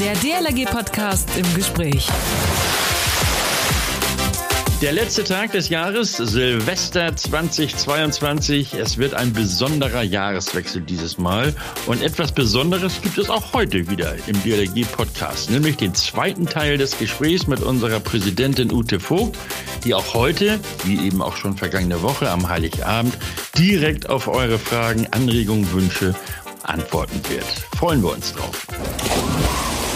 Der DLRG-Podcast im Gespräch. Der letzte Tag des Jahres, Silvester 2022. Es wird ein besonderer Jahreswechsel dieses Mal. Und etwas Besonderes gibt es auch heute wieder im DLRG-Podcast, nämlich den zweiten Teil des Gesprächs mit unserer Präsidentin Ute Vogt, die auch heute, wie eben auch schon vergangene Woche am Heiligabend, direkt auf eure Fragen, Anregungen, Wünsche antworten wird. Freuen wir uns drauf.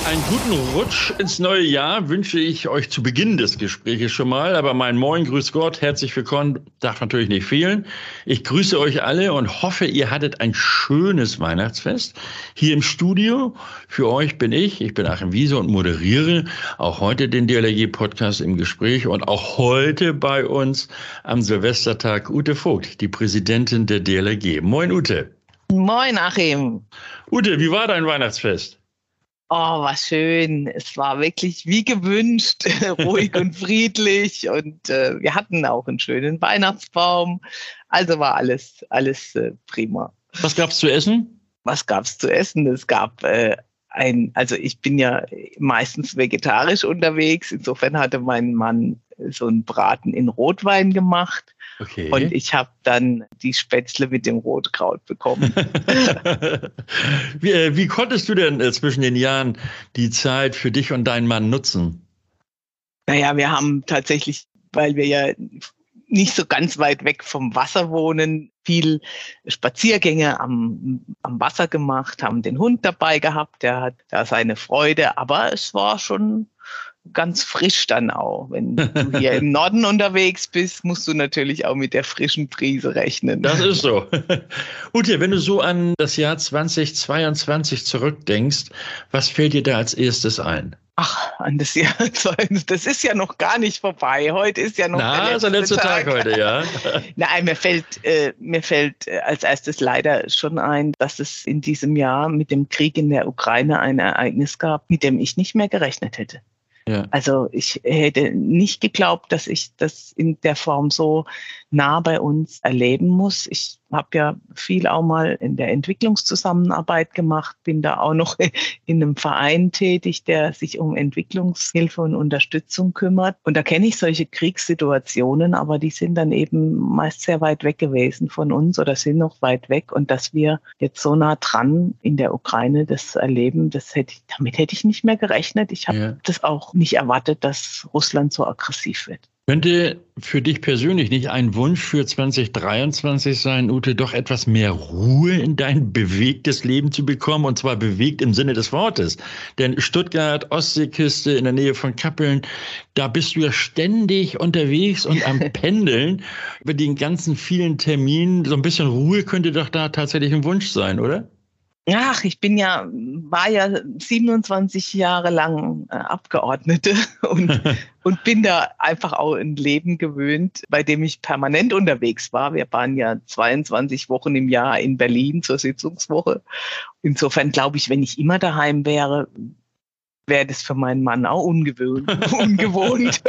Einen guten Rutsch ins neue Jahr wünsche ich euch zu Beginn des Gesprächs schon mal. Aber mein Moin, Grüß Gott, herzlich willkommen, darf natürlich nicht fehlen. Ich grüße euch alle und hoffe, ihr hattet ein schönes Weihnachtsfest. Hier im Studio für euch bin ich, ich bin Achim Wiese und moderiere auch heute den DLRG-Podcast im Gespräch und auch heute bei uns am Silvestertag Ute Vogt, die Präsidentin der DLRG. Moin, Ute. Moin, Achim. Ute, wie war dein Weihnachtsfest? Oh, was schön. Es war wirklich wie gewünscht, ruhig und friedlich. Und äh, wir hatten auch einen schönen Weihnachtsbaum. Also war alles, alles äh, prima. Was gab's zu essen? Was gab's zu essen? Es gab äh, ein, also ich bin ja meistens vegetarisch unterwegs. Insofern hatte mein Mann so einen Braten in Rotwein gemacht. Okay. Und ich habe dann die Spätzle mit dem Rotkraut bekommen. wie, äh, wie, konntest du denn äh, zwischen den Jahren die Zeit für dich und deinen Mann nutzen? Naja, wir haben tatsächlich, weil wir ja nicht so ganz weit weg vom Wasser wohnen, viel Spaziergänge am, am Wasser gemacht, haben den Hund dabei gehabt, der hat da seine Freude, aber es war schon ganz frisch dann auch. Wenn du hier im Norden unterwegs bist, musst du natürlich auch mit der frischen Brise rechnen. Das ist so. Ute, wenn du so an das Jahr 2022 zurückdenkst, was fällt dir da als erstes ein? Ach, an das Jahr, das ist ja noch gar nicht vorbei. Heute ist ja noch Na, der letzte, der letzte Tag. Tag. heute, ja. Nein, mir fällt, äh, mir fällt äh, als erstes leider schon ein, dass es in diesem Jahr mit dem Krieg in der Ukraine ein Ereignis gab, mit dem ich nicht mehr gerechnet hätte. Ja. Also ich hätte nicht geglaubt, dass ich das in der Form so nah bei uns erleben muss. Ich habe ja viel auch mal in der Entwicklungszusammenarbeit gemacht, bin da auch noch in einem Verein tätig, der sich um Entwicklungshilfe und Unterstützung kümmert. Und da kenne ich solche Kriegssituationen, aber die sind dann eben meist sehr weit weg gewesen von uns oder sind noch weit weg. Und dass wir jetzt so nah dran in der Ukraine das erleben, das hätte ich, damit hätte ich nicht mehr gerechnet. Ich habe ja. das auch nicht erwartet, dass Russland so aggressiv wird. Könnte für dich persönlich nicht ein Wunsch für 2023 sein, Ute, doch etwas mehr Ruhe in dein bewegtes Leben zu bekommen? Und zwar bewegt im Sinne des Wortes. Denn Stuttgart, Ostseeküste in der Nähe von Kappeln, da bist du ja ständig unterwegs und am Pendeln über den ganzen vielen Terminen. So ein bisschen Ruhe könnte doch da tatsächlich ein Wunsch sein, oder? Ach, ich bin ja, war ja 27 Jahre lang äh, Abgeordnete und, und bin da einfach auch ein Leben gewöhnt, bei dem ich permanent unterwegs war. Wir waren ja 22 Wochen im Jahr in Berlin zur Sitzungswoche. Insofern glaube ich, wenn ich immer daheim wäre, wäre das für meinen Mann auch ungewöhnt, ungewohnt.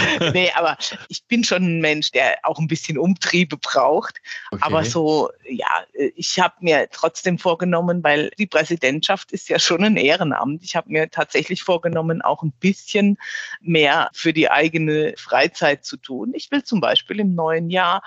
nee, aber ich bin schon ein Mensch, der auch ein bisschen Umtriebe braucht. Okay. Aber so, ja, ich habe mir trotzdem vorgenommen, weil die Präsidentschaft ist ja schon ein Ehrenamt. Ich habe mir tatsächlich vorgenommen, auch ein bisschen mehr für die eigene Freizeit zu tun. Ich will zum Beispiel im neuen Jahr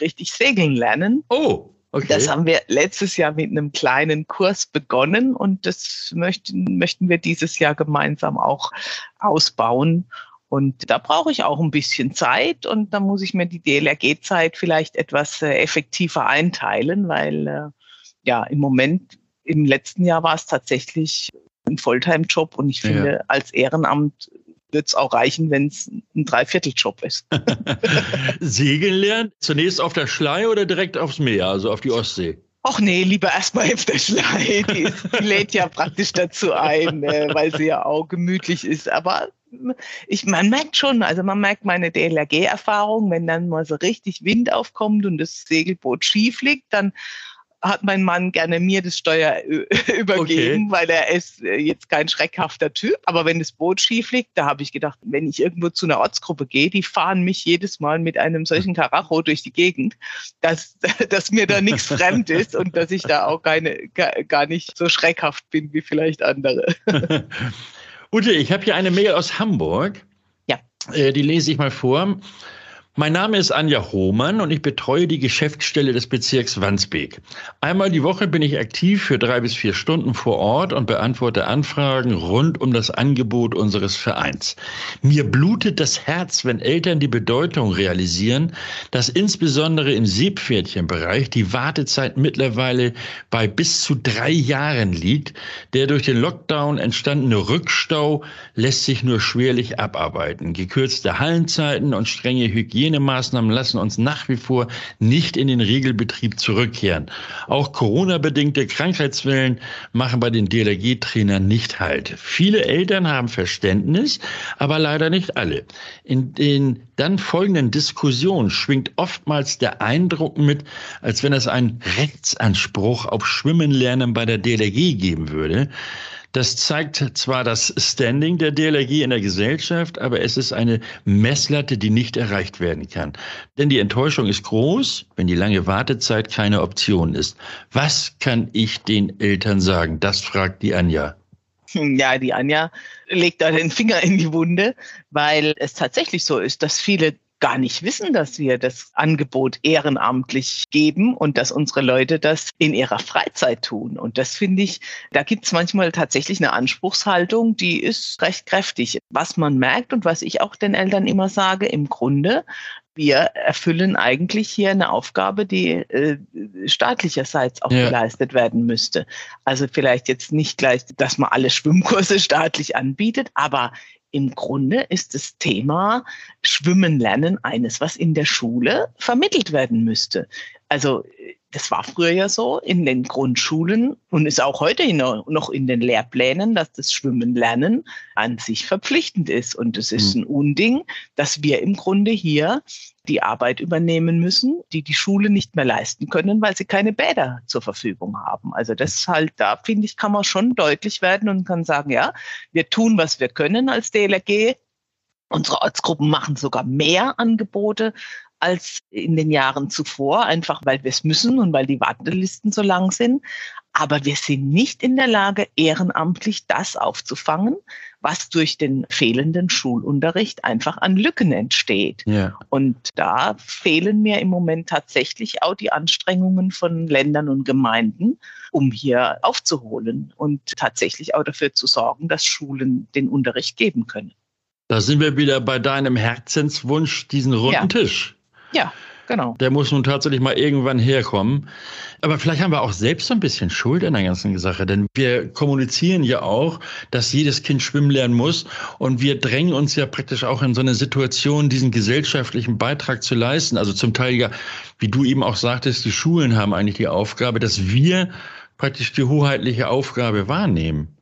richtig segeln lernen. Oh. Okay. Das haben wir letztes Jahr mit einem kleinen Kurs begonnen und das möchten, möchten wir dieses Jahr gemeinsam auch ausbauen. Und da brauche ich auch ein bisschen Zeit und da muss ich mir die DLRG-Zeit vielleicht etwas äh, effektiver einteilen, weil äh, ja im Moment, im letzten Jahr war es tatsächlich ein Volltime-Job und ich finde, ja. als Ehrenamt wird es auch reichen, wenn es ein Dreivierteljob ist. Segeln lernen? Zunächst auf der Schlei oder direkt aufs Meer, also auf die Ostsee? Ach nee, lieber erstmal auf der Schlei. Die, ist, die lädt ja praktisch dazu ein, äh, weil sie ja auch gemütlich ist. Aber ich, man merkt schon, also man merkt meine DLRG-Erfahrung, wenn dann mal so richtig Wind aufkommt und das Segelboot schief liegt, dann hat mein Mann gerne mir das Steuer übergeben, okay. weil er ist äh, jetzt kein schreckhafter Typ. Aber wenn das Boot schief liegt, da habe ich gedacht, wenn ich irgendwo zu einer Ortsgruppe gehe, die fahren mich jedes Mal mit einem solchen Karacho durch die Gegend, dass, dass mir da nichts fremd ist und dass ich da auch keine, gar nicht so schreckhaft bin wie vielleicht andere. Ute, ich habe hier eine Mail aus Hamburg. Ja. Äh, die lese ich mal vor. Mein Name ist Anja Hohmann und ich betreue die Geschäftsstelle des Bezirks Wandsbek. Einmal die Woche bin ich aktiv für drei bis vier Stunden vor Ort und beantworte Anfragen rund um das Angebot unseres Vereins. Mir blutet das Herz, wenn Eltern die Bedeutung realisieren, dass insbesondere im Seepferdchenbereich die Wartezeit mittlerweile bei bis zu drei Jahren liegt. Der durch den Lockdown entstandene Rückstau lässt sich nur schwerlich abarbeiten. Gekürzte Hallenzeiten und strenge Hygiene Hygienemaßnahmen lassen uns nach wie vor nicht in den Regelbetrieb zurückkehren. Auch Corona-bedingte Krankheitswellen machen bei den DLRG-Trainern nicht Halt. Viele Eltern haben Verständnis, aber leider nicht alle. In den dann folgenden Diskussionen schwingt oftmals der Eindruck mit, als wenn es einen Rechtsanspruch auf Schwimmenlernen bei der DLRG geben würde. Das zeigt zwar das Standing der DLRG in der Gesellschaft, aber es ist eine Messlatte, die nicht erreicht werden kann. Denn die Enttäuschung ist groß, wenn die lange Wartezeit keine Option ist. Was kann ich den Eltern sagen? Das fragt die Anja. Ja, die Anja legt da den Finger in die Wunde, weil es tatsächlich so ist, dass viele gar nicht wissen, dass wir das Angebot ehrenamtlich geben und dass unsere Leute das in ihrer Freizeit tun. Und das finde ich, da gibt es manchmal tatsächlich eine Anspruchshaltung, die ist recht kräftig. Was man merkt und was ich auch den Eltern immer sage, im Grunde, wir erfüllen eigentlich hier eine Aufgabe, die äh, staatlicherseits auch ja. geleistet werden müsste. Also vielleicht jetzt nicht gleich, dass man alle Schwimmkurse staatlich anbietet, aber im Grunde ist das Thema Schwimmen lernen eines, was in der Schule vermittelt werden müsste. Also das war früher ja so in den Grundschulen und ist auch heute noch in den Lehrplänen, dass das Schwimmen lernen an sich verpflichtend ist. Und es ist hm. ein Unding, dass wir im Grunde hier die Arbeit übernehmen müssen, die die Schule nicht mehr leisten können, weil sie keine Bäder zur Verfügung haben. Also das ist halt, da finde ich, kann man schon deutlich werden und kann sagen, ja, wir tun, was wir können als DLRG. Unsere Ortsgruppen machen sogar mehr Angebote als in den Jahren zuvor, einfach weil wir es müssen und weil die Wartelisten so lang sind. Aber wir sind nicht in der Lage, ehrenamtlich das aufzufangen, was durch den fehlenden Schulunterricht einfach an Lücken entsteht. Ja. Und da fehlen mir im Moment tatsächlich auch die Anstrengungen von Ländern und Gemeinden, um hier aufzuholen und tatsächlich auch dafür zu sorgen, dass Schulen den Unterricht geben können. Da sind wir wieder bei deinem Herzenswunsch, diesen runden ja. Tisch. Ja, genau. Der muss nun tatsächlich mal irgendwann herkommen. Aber vielleicht haben wir auch selbst so ein bisschen Schuld an der ganzen Sache, denn wir kommunizieren ja auch, dass jedes Kind schwimmen lernen muss und wir drängen uns ja praktisch auch in so eine Situation, diesen gesellschaftlichen Beitrag zu leisten. Also zum Teil ja, wie du eben auch sagtest, die Schulen haben eigentlich die Aufgabe, dass wir praktisch die hoheitliche Aufgabe wahrnehmen.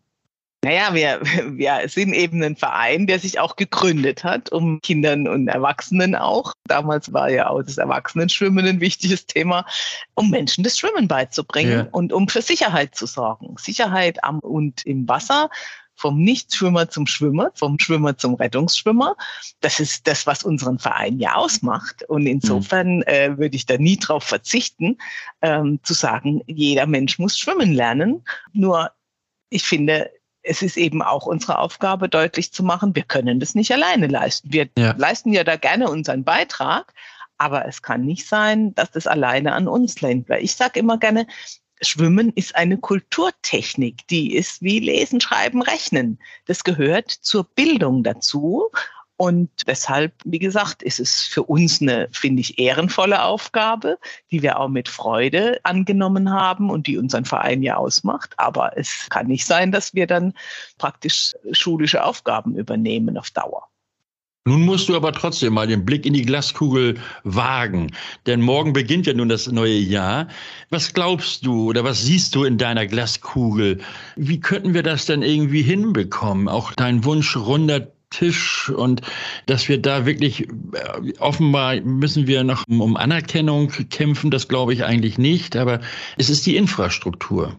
Naja, wir, wir sind eben ein Verein, der sich auch gegründet hat, um Kindern und Erwachsenen auch, damals war ja auch das Erwachsenenschwimmen ein wichtiges Thema, um Menschen das Schwimmen beizubringen ja. und um für Sicherheit zu sorgen. Sicherheit am und im Wasser, vom Nichtschwimmer zum Schwimmer, vom Schwimmer zum Rettungsschwimmer. Das ist das, was unseren Verein ja ausmacht. Und insofern äh, würde ich da nie drauf verzichten, ähm, zu sagen, jeder Mensch muss schwimmen lernen. Nur ich finde, es ist eben auch unsere Aufgabe, deutlich zu machen, wir können das nicht alleine leisten. Wir ja. leisten ja da gerne unseren Beitrag, aber es kann nicht sein, dass das alleine an uns lenkt. Weil ich sage immer gerne, Schwimmen ist eine Kulturtechnik, die ist wie Lesen, Schreiben, Rechnen. Das gehört zur Bildung dazu und deshalb, wie gesagt, ist es für uns eine, finde ich, ehrenvolle Aufgabe, die wir auch mit Freude angenommen haben und die unseren Verein ja ausmacht. Aber es kann nicht sein, dass wir dann praktisch schulische Aufgaben übernehmen auf Dauer. Nun musst du aber trotzdem mal den Blick in die Glaskugel wagen, denn morgen beginnt ja nun das neue Jahr. Was glaubst du oder was siehst du in deiner Glaskugel? Wie könnten wir das denn irgendwie hinbekommen? Auch dein Wunsch runder Tisch und dass wir da wirklich äh, offenbar müssen wir noch um Anerkennung kämpfen, das glaube ich eigentlich nicht, aber es ist die Infrastruktur.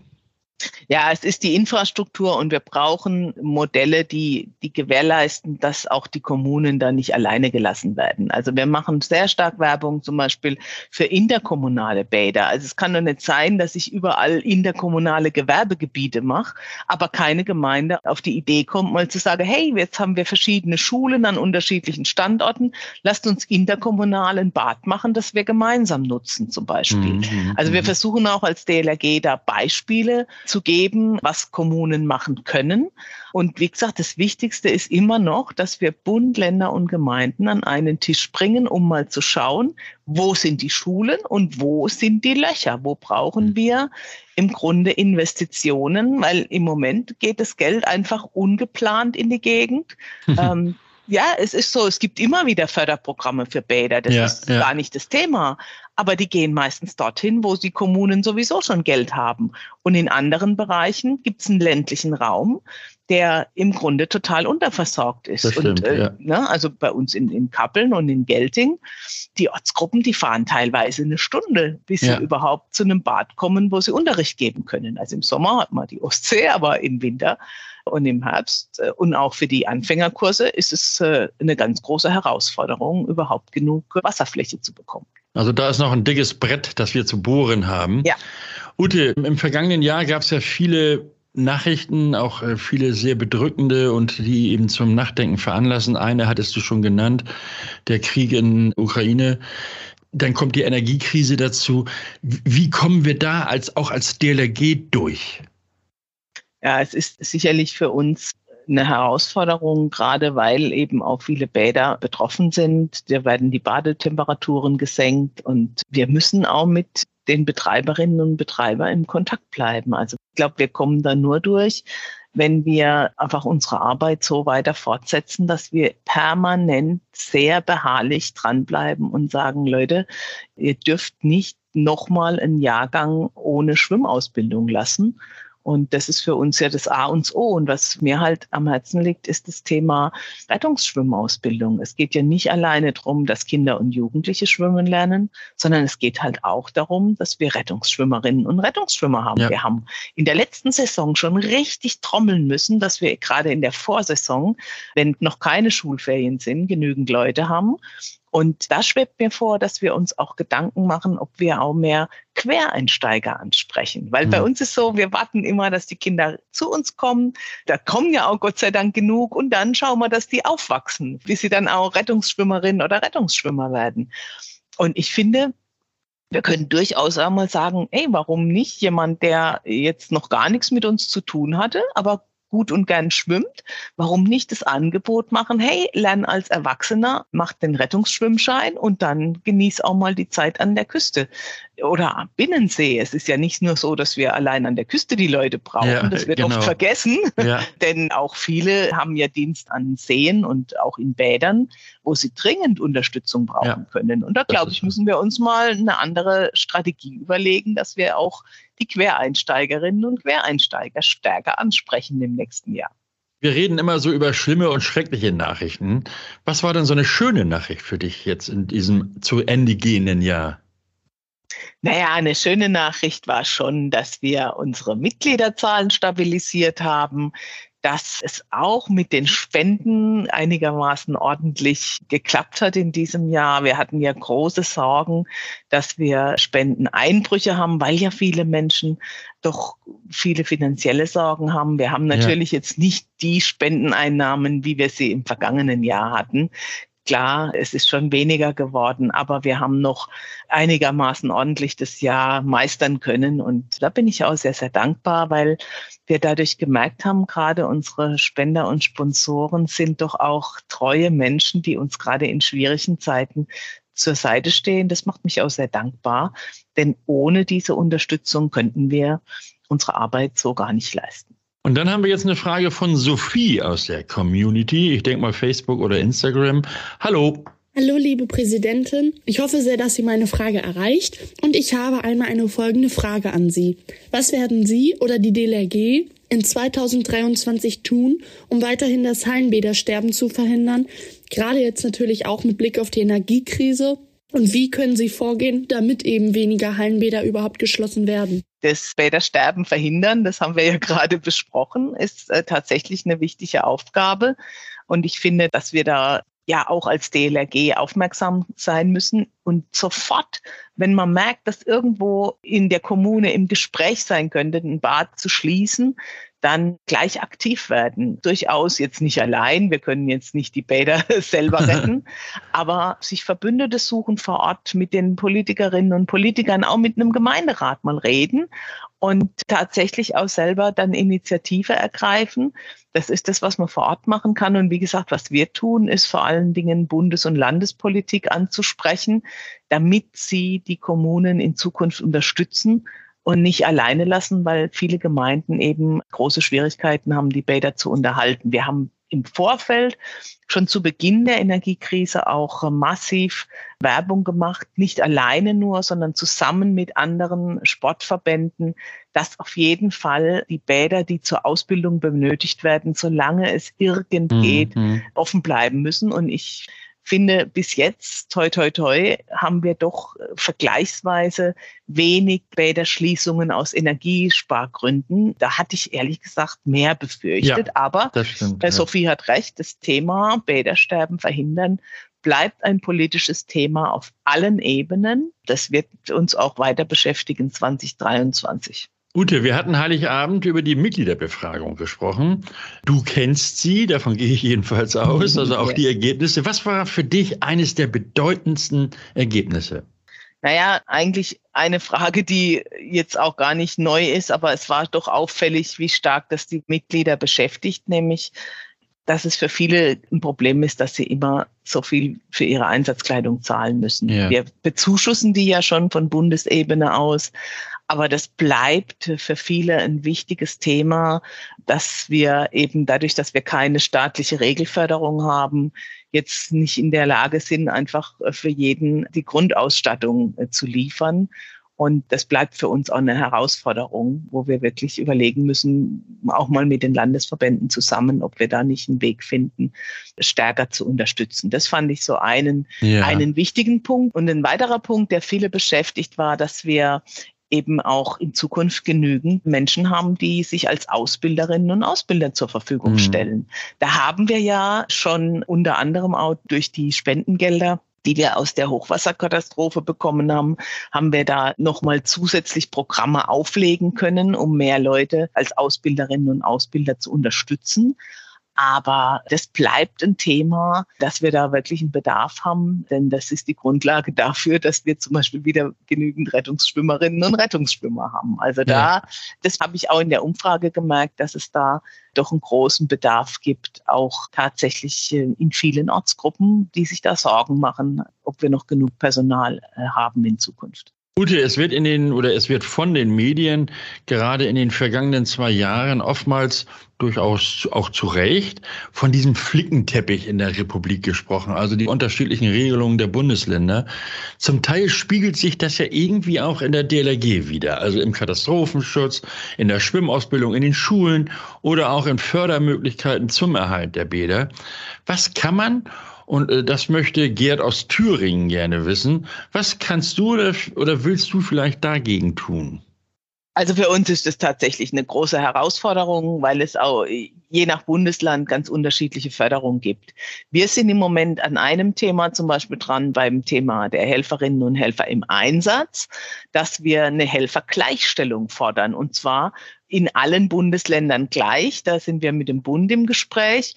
Ja, es ist die Infrastruktur und wir brauchen Modelle, die, die gewährleisten, dass auch die Kommunen da nicht alleine gelassen werden. Also wir machen sehr stark Werbung zum Beispiel für interkommunale Bäder. Also es kann doch nicht sein, dass ich überall interkommunale Gewerbegebiete mache, aber keine Gemeinde auf die Idee kommt, mal zu sagen, hey, jetzt haben wir verschiedene Schulen an unterschiedlichen Standorten, lasst uns interkommunal ein Bad machen, das wir gemeinsam nutzen zum Beispiel. Mhm. Also wir mhm. versuchen auch als DLRG da Beispiele zu geben, was Kommunen machen können. Und wie gesagt, das Wichtigste ist immer noch, dass wir Bund, Länder und Gemeinden an einen Tisch bringen, um mal zu schauen, wo sind die Schulen und wo sind die Löcher? Wo brauchen mhm. wir im Grunde Investitionen? Weil im Moment geht das Geld einfach ungeplant in die Gegend. ähm, ja, es ist so, es gibt immer wieder Förderprogramme für Bäder. Das ja, ist ja. gar nicht das Thema aber die gehen meistens dorthin, wo die Kommunen sowieso schon Geld haben. Und in anderen Bereichen gibt es einen ländlichen Raum, der im Grunde total unterversorgt ist. Stimmt, und äh, ja. ne, also bei uns in, in Kappeln und in Gelting, die Ortsgruppen, die fahren teilweise eine Stunde, bis ja. sie überhaupt zu einem Bad kommen, wo sie Unterricht geben können. Also im Sommer hat man die Ostsee, aber im Winter und im Herbst äh, und auch für die Anfängerkurse ist es äh, eine ganz große Herausforderung, überhaupt genug Wasserfläche zu bekommen. Also da ist noch ein dickes Brett, das wir zu bohren haben. Ja. Ute, im vergangenen Jahr gab es ja viele Nachrichten, auch äh, viele sehr bedrückende und die eben zum Nachdenken veranlassen. Eine hattest du schon genannt, der Krieg in Ukraine. Dann kommt die Energiekrise dazu. Wie kommen wir da als, auch als DLRG durch? Ja, es ist sicherlich für uns eine Herausforderung, gerade weil eben auch viele Bäder betroffen sind. Da werden die Badetemperaturen gesenkt und wir müssen auch mit den Betreiberinnen und Betreibern im Kontakt bleiben. Also ich glaube, wir kommen da nur durch, wenn wir einfach unsere Arbeit so weiter fortsetzen, dass wir permanent sehr beharrlich dranbleiben und sagen, Leute, ihr dürft nicht nochmal einen Jahrgang ohne Schwimmausbildung lassen. Und das ist für uns ja das A und O. Und was mir halt am Herzen liegt, ist das Thema Rettungsschwimmausbildung. Es geht ja nicht alleine darum, dass Kinder und Jugendliche schwimmen lernen, sondern es geht halt auch darum, dass wir Rettungsschwimmerinnen und Rettungsschwimmer haben. Ja. Wir haben in der letzten Saison schon richtig trommeln müssen, dass wir gerade in der Vorsaison, wenn noch keine Schulferien sind, genügend Leute haben. Und da schwebt mir vor, dass wir uns auch Gedanken machen, ob wir auch mehr Quereinsteiger ansprechen. Weil mhm. bei uns ist so, wir warten immer, dass die Kinder zu uns kommen. Da kommen ja auch Gott sei Dank genug. Und dann schauen wir, dass die aufwachsen, bis sie dann auch Rettungsschwimmerin oder Rettungsschwimmer werden. Und ich finde, wir können durchaus einmal sagen, ey, warum nicht jemand, der jetzt noch gar nichts mit uns zu tun hatte, aber gut und gern schwimmt, warum nicht das Angebot machen, hey, lern als Erwachsener, mach den Rettungsschwimmschein und dann genieß auch mal die Zeit an der Küste oder am Binnensee. Es ist ja nicht nur so, dass wir allein an der Küste die Leute brauchen. Ja, das wird genau. oft vergessen. Ja. Denn auch viele haben ja Dienst an Seen und auch in Bädern, wo sie dringend Unterstützung brauchen ja. können. Und da glaube ich, müssen wir uns mal eine andere Strategie überlegen, dass wir auch die Quereinsteigerinnen und Quereinsteiger stärker ansprechen im nächsten Jahr. Wir reden immer so über schlimme und schreckliche Nachrichten. Was war denn so eine schöne Nachricht für dich jetzt in diesem zu Ende gehenden Jahr? Naja, eine schöne Nachricht war schon, dass wir unsere Mitgliederzahlen stabilisiert haben, dass es auch mit den Spenden einigermaßen ordentlich geklappt hat in diesem Jahr. Wir hatten ja große Sorgen, dass wir Spendeneinbrüche haben, weil ja viele Menschen doch viele finanzielle Sorgen haben. Wir haben natürlich ja. jetzt nicht die Spendeneinnahmen, wie wir sie im vergangenen Jahr hatten. Klar, es ist schon weniger geworden, aber wir haben noch einigermaßen ordentlich das Jahr meistern können. Und da bin ich auch sehr, sehr dankbar, weil wir dadurch gemerkt haben, gerade unsere Spender und Sponsoren sind doch auch treue Menschen, die uns gerade in schwierigen Zeiten zur Seite stehen. Das macht mich auch sehr dankbar, denn ohne diese Unterstützung könnten wir unsere Arbeit so gar nicht leisten. Und dann haben wir jetzt eine Frage von Sophie aus der Community. Ich denke mal Facebook oder Instagram. Hallo. Hallo, liebe Präsidentin. Ich hoffe sehr, dass Sie meine Frage erreicht. Und ich habe einmal eine folgende Frage an Sie. Was werden Sie oder die DLRG in 2023 tun, um weiterhin das Hallenbädersterben zu verhindern? Gerade jetzt natürlich auch mit Blick auf die Energiekrise. Und wie können Sie vorgehen, damit eben weniger Hallenbäder überhaupt geschlossen werden? Das Bädersterben verhindern, das haben wir ja gerade besprochen, ist äh, tatsächlich eine wichtige Aufgabe. Und ich finde, dass wir da ja auch als DLRG aufmerksam sein müssen und sofort, wenn man merkt, dass irgendwo in der Kommune im Gespräch sein könnte, ein Bad zu schließen, dann gleich aktiv werden. Durchaus jetzt nicht allein, wir können jetzt nicht die Bäder selber retten, aber sich Verbündete suchen vor Ort mit den Politikerinnen und Politikern, auch mit einem Gemeinderat mal reden und tatsächlich auch selber dann Initiative ergreifen. Das ist das, was man vor Ort machen kann. Und wie gesagt, was wir tun, ist vor allen Dingen Bundes- und Landespolitik anzusprechen, damit sie die Kommunen in Zukunft unterstützen und nicht alleine lassen, weil viele Gemeinden eben große Schwierigkeiten haben, die Bäder zu unterhalten. Wir haben im Vorfeld schon zu Beginn der Energiekrise auch massiv Werbung gemacht, nicht alleine nur, sondern zusammen mit anderen Sportverbänden, dass auf jeden Fall die Bäder, die zur Ausbildung benötigt werden, solange es irgend geht, mhm. offen bleiben müssen. Und ich finde, bis jetzt, toi, toi, toi, haben wir doch äh, vergleichsweise wenig Bäderschließungen aus Energiespargründen. Da hatte ich ehrlich gesagt mehr befürchtet. Ja, Aber stimmt, ja. Sophie hat recht, das Thema Bädersterben verhindern bleibt ein politisches Thema auf allen Ebenen. Das wird uns auch weiter beschäftigen 2023. Ute, wir hatten Heiligabend über die Mitgliederbefragung gesprochen. Du kennst sie, davon gehe ich jedenfalls aus, also auch die Ergebnisse. Was war für dich eines der bedeutendsten Ergebnisse? Naja, eigentlich eine Frage, die jetzt auch gar nicht neu ist, aber es war doch auffällig, wie stark das die Mitglieder beschäftigt, nämlich dass es für viele ein Problem ist, dass sie immer so viel für ihre Einsatzkleidung zahlen müssen. Ja. Wir bezuschussen die ja schon von Bundesebene aus, aber das bleibt für viele ein wichtiges Thema, dass wir eben dadurch, dass wir keine staatliche Regelförderung haben, jetzt nicht in der Lage sind, einfach für jeden die Grundausstattung äh, zu liefern. Und das bleibt für uns auch eine Herausforderung, wo wir wirklich überlegen müssen, auch mal mit den Landesverbänden zusammen, ob wir da nicht einen Weg finden, stärker zu unterstützen. Das fand ich so einen, ja. einen wichtigen Punkt. Und ein weiterer Punkt, der viele beschäftigt war, dass wir eben auch in Zukunft genügend Menschen haben, die sich als Ausbilderinnen und Ausbilder zur Verfügung mhm. stellen. Da haben wir ja schon unter anderem auch durch die Spendengelder die wir aus der Hochwasserkatastrophe bekommen haben, haben wir da nochmal zusätzlich Programme auflegen können, um mehr Leute als Ausbilderinnen und Ausbilder zu unterstützen. Aber das bleibt ein Thema, dass wir da wirklich einen Bedarf haben, denn das ist die Grundlage dafür, dass wir zum Beispiel wieder genügend Rettungsschwimmerinnen und Rettungsschwimmer haben. Also da, ja. das habe ich auch in der Umfrage gemerkt, dass es da doch einen großen Bedarf gibt, auch tatsächlich in vielen Ortsgruppen, die sich da Sorgen machen, ob wir noch genug Personal äh, haben in Zukunft. Ute, es wird in den oder es wird von den Medien gerade in den vergangenen zwei Jahren oftmals durchaus auch zu Recht von diesem Flickenteppich in der Republik gesprochen, also die unterschiedlichen Regelungen der Bundesländer. Zum Teil spiegelt sich das ja irgendwie auch in der DLRG wieder, also im Katastrophenschutz, in der Schwimmausbildung, in den Schulen oder auch in Fördermöglichkeiten zum Erhalt der Bäder. Was kann man und äh, das möchte Gerd aus Thüringen gerne wissen. Was kannst du oder, oder willst du vielleicht dagegen tun? Also für uns ist das tatsächlich eine große Herausforderung, weil es auch je nach Bundesland ganz unterschiedliche Förderungen gibt. Wir sind im Moment an einem Thema zum Beispiel dran beim Thema der Helferinnen und Helfer im Einsatz, dass wir eine Helfergleichstellung fordern und zwar in allen Bundesländern gleich. Da sind wir mit dem Bund im Gespräch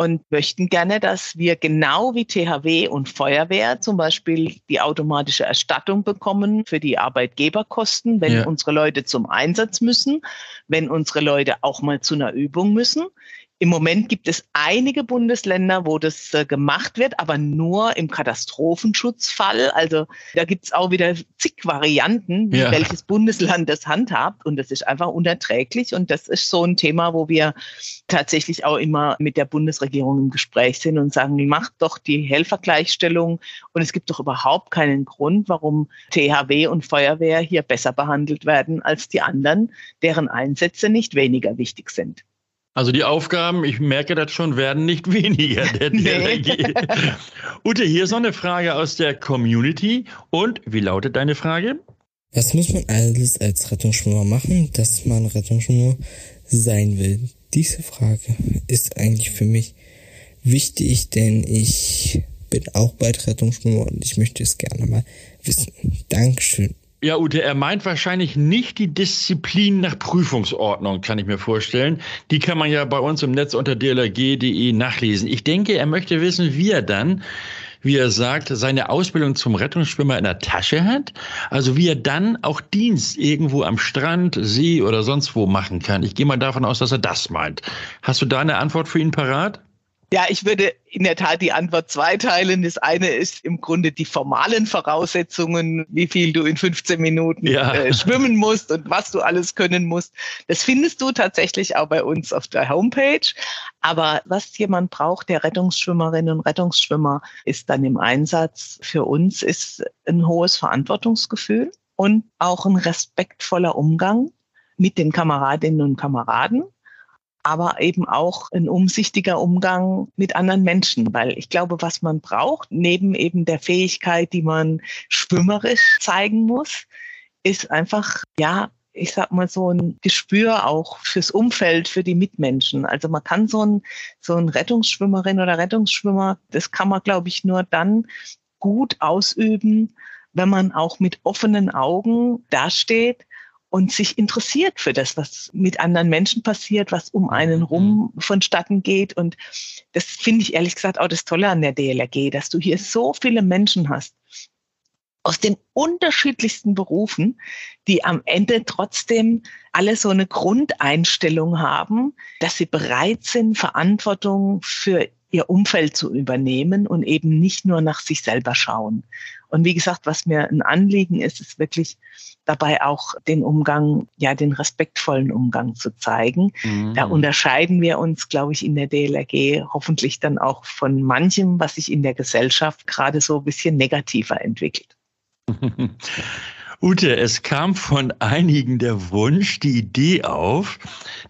und möchten gerne, dass wir genau wie THW und Feuerwehr zum Beispiel die automatische Erstattung bekommen für die Arbeitgeberkosten, wenn ja. unsere Leute zum Einsatz müssen, wenn unsere Leute auch mal zu einer Übung müssen. Im Moment gibt es einige Bundesländer, wo das äh, gemacht wird, aber nur im Katastrophenschutzfall. Also da gibt es auch wieder zig Varianten, ja. welches Bundesland das handhabt. Und das ist einfach unerträglich. Und das ist so ein Thema, wo wir tatsächlich auch immer mit der Bundesregierung im Gespräch sind und sagen, macht doch die Helfergleichstellung. Und es gibt doch überhaupt keinen Grund, warum THW und Feuerwehr hier besser behandelt werden als die anderen, deren Einsätze nicht weniger wichtig sind. Also die Aufgaben, ich merke das schon, werden nicht weniger. Der DLRG. Ute, hier ist noch eine Frage aus der Community. Und wie lautet deine Frage? Was muss man alles als Rettungsschwimmer machen, dass man Rettungsschwimmer sein will? Diese Frage ist eigentlich für mich wichtig, denn ich bin auch bald Rettungsschwimmer und ich möchte es gerne mal wissen. Dankeschön. Ja, Ute, er meint wahrscheinlich nicht die Disziplin nach Prüfungsordnung, kann ich mir vorstellen. Die kann man ja bei uns im Netz unter dlrg.de nachlesen. Ich denke, er möchte wissen, wie er dann, wie er sagt, seine Ausbildung zum Rettungsschwimmer in der Tasche hat. Also wie er dann auch Dienst irgendwo am Strand, See oder sonst wo machen kann. Ich gehe mal davon aus, dass er das meint. Hast du da eine Antwort für ihn parat? Ja, ich würde in der Tat die Antwort zweiteilen. Das eine ist im Grunde die formalen Voraussetzungen, wie viel du in 15 Minuten ja. äh, schwimmen musst und was du alles können musst. Das findest du tatsächlich auch bei uns auf der Homepage. Aber was jemand braucht, der Rettungsschwimmerinnen und Rettungsschwimmer ist dann im Einsatz für uns, ist ein hohes Verantwortungsgefühl und auch ein respektvoller Umgang mit den Kameradinnen und Kameraden aber eben auch ein umsichtiger Umgang mit anderen Menschen, weil ich glaube, was man braucht, neben eben der Fähigkeit, die man schwimmerisch zeigen muss, ist einfach, ja, ich sag mal, so ein Gespür auch fürs Umfeld, für die Mitmenschen. Also man kann so ein, so ein Rettungsschwimmerin oder Rettungsschwimmer, das kann man, glaube ich, nur dann gut ausüben, wenn man auch mit offenen Augen dasteht und sich interessiert für das, was mit anderen Menschen passiert, was um einen rum mhm. vonstatten geht. Und das finde ich ehrlich gesagt auch das Tolle an der DLRG, dass du hier so viele Menschen hast aus den unterschiedlichsten Berufen, die am Ende trotzdem alle so eine Grundeinstellung haben, dass sie bereit sind, Verantwortung für ihr Umfeld zu übernehmen und eben nicht nur nach sich selber schauen. Und wie gesagt, was mir ein Anliegen ist, ist wirklich dabei auch den Umgang, ja, den respektvollen Umgang zu zeigen. Mhm. Da unterscheiden wir uns, glaube ich, in der DLRG hoffentlich dann auch von manchem, was sich in der Gesellschaft gerade so ein bisschen negativer entwickelt. Ute, es kam von einigen der Wunsch, die Idee auf,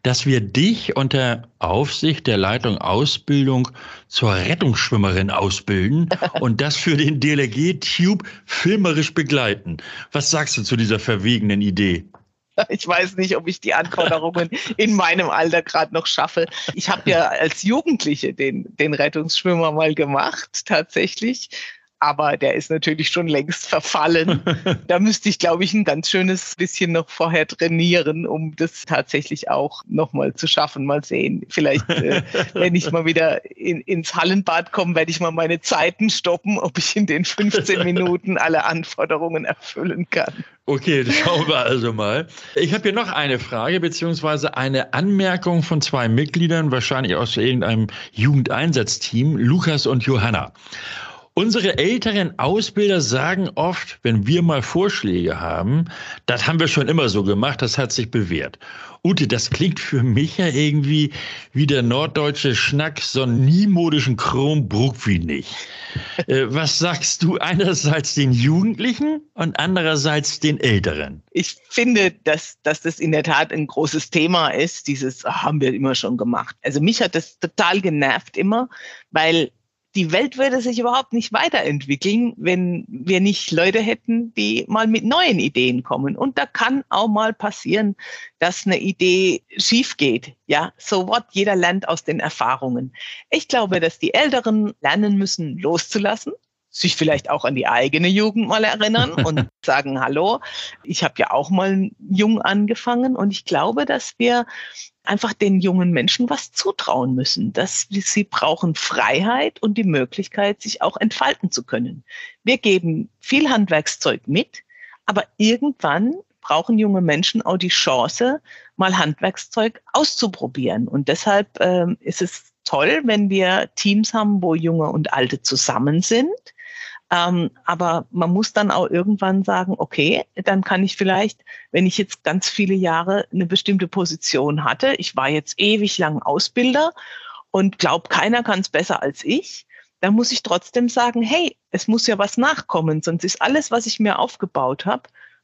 dass wir dich unter Aufsicht der Leitung Ausbildung zur Rettungsschwimmerin ausbilden und das für den DLG Tube filmerisch begleiten. Was sagst du zu dieser verwegenen Idee? Ich weiß nicht, ob ich die Anforderungen in meinem Alter gerade noch schaffe. Ich habe ja als Jugendliche den, den Rettungsschwimmer mal gemacht, tatsächlich aber der ist natürlich schon längst verfallen. da müsste ich, glaube ich, ein ganz schönes bisschen noch vorher trainieren, um das tatsächlich auch nochmal zu schaffen. Mal sehen. Vielleicht, äh, wenn ich mal wieder in, ins Hallenbad komme, werde ich mal meine Zeiten stoppen, ob ich in den 15 Minuten alle Anforderungen erfüllen kann. Okay, schauen wir also mal. Ich habe hier noch eine Frage beziehungsweise eine Anmerkung von zwei Mitgliedern, wahrscheinlich aus irgendeinem Jugendeinsatzteam, Lukas und Johanna. Unsere älteren Ausbilder sagen oft, wenn wir mal Vorschläge haben, das haben wir schon immer so gemacht, das hat sich bewährt. Ute, das klingt für mich ja irgendwie wie der norddeutsche Schnack, so einen niemodischen Chrombruck wie nicht. Äh, was sagst du einerseits den Jugendlichen und andererseits den Älteren? Ich finde, dass, dass das in der Tat ein großes Thema ist. Dieses haben wir immer schon gemacht. Also mich hat das total genervt immer, weil die Welt würde sich überhaupt nicht weiterentwickeln, wenn wir nicht Leute hätten, die mal mit neuen Ideen kommen. Und da kann auch mal passieren, dass eine Idee schief geht. Ja, so what? Jeder lernt aus den Erfahrungen. Ich glaube, dass die Älteren lernen müssen, loszulassen sich vielleicht auch an die eigene Jugend mal erinnern und sagen, hallo, ich habe ja auch mal jung angefangen und ich glaube, dass wir einfach den jungen Menschen was zutrauen müssen, dass sie brauchen Freiheit und die Möglichkeit, sich auch entfalten zu können. Wir geben viel Handwerkszeug mit, aber irgendwann brauchen junge Menschen auch die Chance, mal Handwerkszeug auszuprobieren. Und deshalb ähm, ist es toll, wenn wir Teams haben, wo Junge und Alte zusammen sind. Ähm, aber man muss dann auch irgendwann sagen, okay, dann kann ich vielleicht, wenn ich jetzt ganz viele Jahre eine bestimmte Position hatte, ich war jetzt ewig lang Ausbilder und glaub, keiner kann es besser als ich, dann muss ich trotzdem sagen, hey, es muss ja was nachkommen, sonst ist alles, was ich mir aufgebaut habe,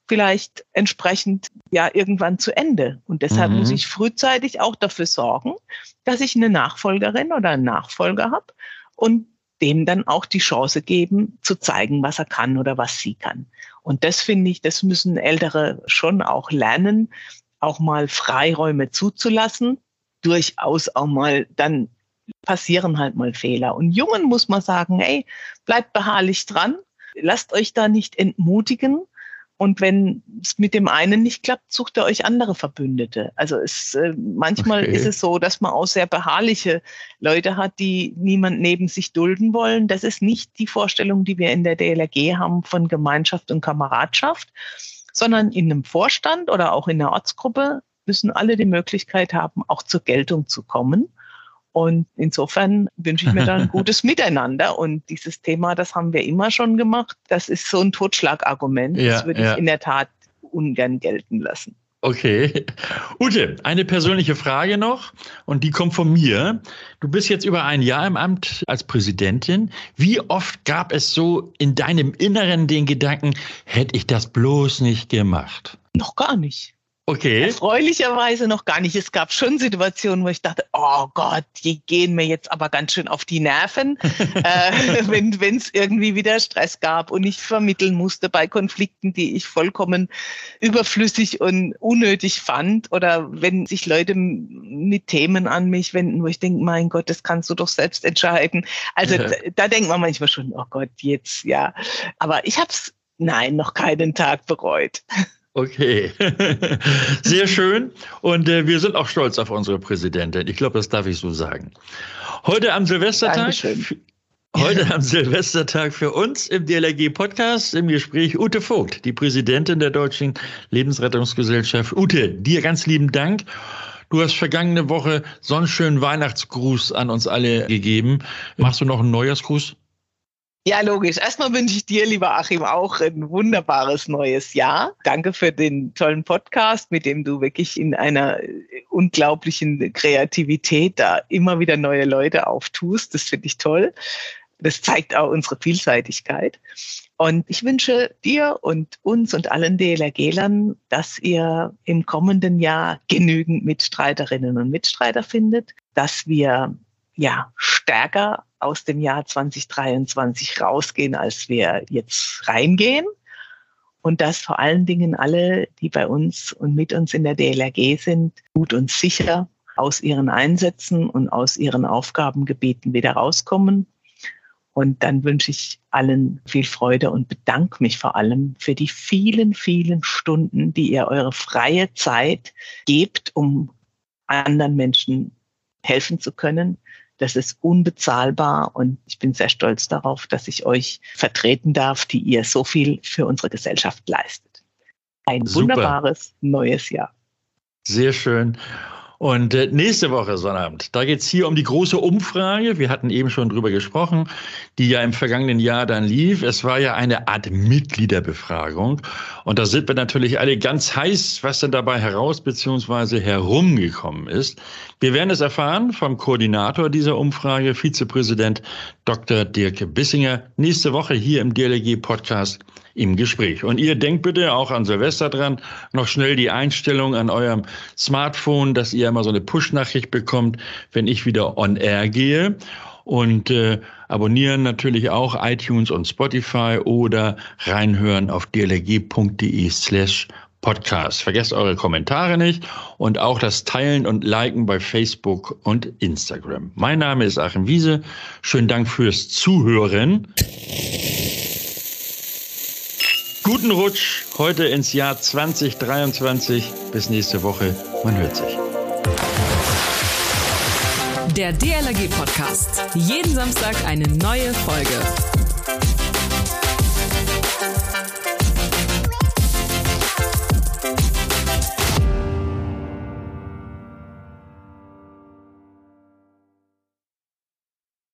vielleicht entsprechend ja irgendwann zu Ende. Und deshalb mhm. muss ich frühzeitig auch dafür sorgen, dass ich eine Nachfolgerin oder einen Nachfolger habe und dem dann auch die Chance geben, zu zeigen, was er kann oder was sie kann. Und das finde ich, das müssen Ältere schon auch lernen, auch mal Freiräume zuzulassen, durchaus auch mal dann passieren halt mal Fehler. Und Jungen muss man sagen, hey, bleibt beharrlich dran, lasst euch da nicht entmutigen, und wenn es mit dem einen nicht klappt, sucht er euch andere Verbündete. Also es, äh, manchmal okay. ist es so, dass man auch sehr beharrliche Leute hat, die niemand neben sich dulden wollen. Das ist nicht die Vorstellung, die wir in der DLRG haben von Gemeinschaft und Kameradschaft, sondern in einem Vorstand oder auch in einer Ortsgruppe müssen alle die Möglichkeit haben, auch zur Geltung zu kommen. Und insofern wünsche ich mir da ein gutes Miteinander. Und dieses Thema, das haben wir immer schon gemacht. Das ist so ein Totschlagargument. Ja, das würde ja. ich in der Tat ungern gelten lassen. Okay. Ute, eine persönliche Frage noch und die kommt von mir. Du bist jetzt über ein Jahr im Amt als Präsidentin. Wie oft gab es so in deinem Inneren den Gedanken, hätte ich das bloß nicht gemacht? Noch gar nicht. Okay. Erfreulicherweise noch gar nicht. Es gab schon Situationen, wo ich dachte, oh Gott, die gehen mir jetzt aber ganz schön auf die Nerven, äh, wenn es irgendwie wieder Stress gab und ich vermitteln musste bei Konflikten, die ich vollkommen überflüssig und unnötig fand oder wenn sich Leute mit Themen an mich wenden, wo ich denke, mein Gott, das kannst du doch selbst entscheiden. Also ja. da, da denkt man manchmal schon, oh Gott, jetzt ja. Aber ich habe es, nein, noch keinen Tag bereut. Okay, sehr schön. Und äh, wir sind auch stolz auf unsere Präsidentin. Ich glaube, das darf ich so sagen. Heute am Silvestertag. Heute am Silvestertag für uns im DLRG-Podcast im Gespräch Ute Vogt, die Präsidentin der Deutschen Lebensrettungsgesellschaft. Ute, dir ganz lieben Dank. Du hast vergangene Woche so einen schönen Weihnachtsgruß an uns alle gegeben. Machst du noch einen Neujahrsgruß? Ja, logisch. Erstmal wünsche ich dir, lieber Achim, auch ein wunderbares neues Jahr. Danke für den tollen Podcast, mit dem du wirklich in einer unglaublichen Kreativität da immer wieder neue Leute auftust. Das finde ich toll. Das zeigt auch unsere Vielseitigkeit. Und ich wünsche dir und uns und allen DLRG-Lern, dass ihr im kommenden Jahr genügend Mitstreiterinnen und Mitstreiter findet, dass wir ja stärker aus dem Jahr 2023 rausgehen, als wir jetzt reingehen. Und dass vor allen Dingen alle, die bei uns und mit uns in der DLRG sind, gut und sicher aus ihren Einsätzen und aus ihren Aufgabengebieten wieder rauskommen. Und dann wünsche ich allen viel Freude und bedanke mich vor allem für die vielen, vielen Stunden, die ihr eure freie Zeit gebt, um anderen Menschen helfen zu können. Das ist unbezahlbar und ich bin sehr stolz darauf, dass ich euch vertreten darf, die ihr so viel für unsere Gesellschaft leistet. Ein Super. wunderbares neues Jahr. Sehr schön. Und äh, nächste Woche Sonnabend, da geht's hier um die große Umfrage. Wir hatten eben schon drüber gesprochen, die ja im vergangenen Jahr dann lief. Es war ja eine Art Mitgliederbefragung. Und da sind wir natürlich alle ganz heiß, was denn dabei heraus bzw. herumgekommen ist. Wir werden es erfahren vom Koordinator dieser Umfrage, Vizepräsident Dr. Dirk Bissinger, nächste Woche hier im DLG-Podcast im Gespräch. Und ihr denkt bitte auch an Silvester dran, noch schnell die Einstellung an eurem Smartphone, dass ihr immer so eine Push-Nachricht bekommt, wenn ich wieder on air gehe. Und äh, abonnieren natürlich auch iTunes und Spotify oder reinhören auf dlg.de slash Podcast. Vergesst eure Kommentare nicht und auch das Teilen und Liken bei Facebook und Instagram. Mein Name ist Achim Wiese. Schönen Dank fürs Zuhören. Guten Rutsch heute ins Jahr 2023. Bis nächste Woche. Man hört sich. Der DLRG Podcast. Jeden Samstag eine neue Folge.